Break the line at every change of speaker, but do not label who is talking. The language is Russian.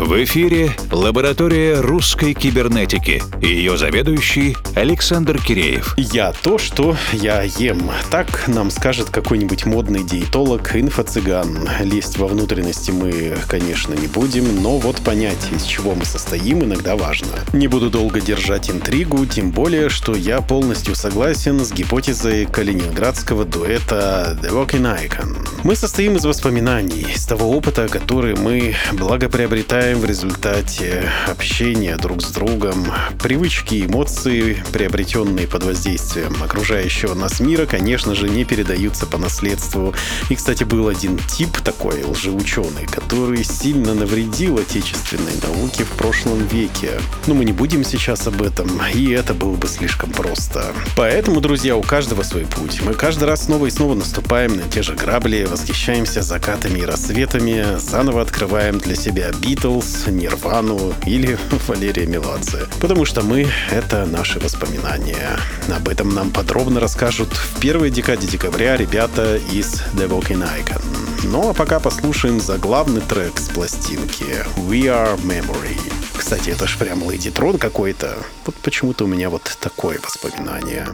В эфире лаборатория русской кибернетики ее заведующий Александр Киреев.
Я то, что я ем. Так нам скажет какой-нибудь модный диетолог, инфо-цыган. Лезть во внутренности мы, конечно, не будем, но вот понять, из чего мы состоим, иногда важно. Не буду долго держать интригу, тем более, что я полностью согласен с гипотезой калининградского дуэта The Walking Icon. Мы состоим из воспоминаний, из того опыта, который мы благоприобретаем получаем в результате общения друг с другом. Привычки эмоции, приобретенные под воздействием окружающего нас мира, конечно же, не передаются по наследству. И, кстати, был один тип такой, лжеученый, который сильно навредил отечественной науке в прошлом веке. Но мы не будем сейчас об этом, и это было бы слишком просто. Поэтому, друзья, у каждого свой путь. Мы каждый раз снова и снова наступаем на те же грабли, восхищаемся закатами и рассветами, заново открываем для себя Битлз, Битлз, Нирвану или Валерия Меладзе. Потому что мы — это наши воспоминания. Об этом нам подробно расскажут в первой декаде декабря ребята из The Walking Icon. Ну а пока послушаем заглавный трек с пластинки We Are Memory. Кстати, это ж прям Лэйди Трон какой-то. Вот почему-то у меня вот такое воспоминание.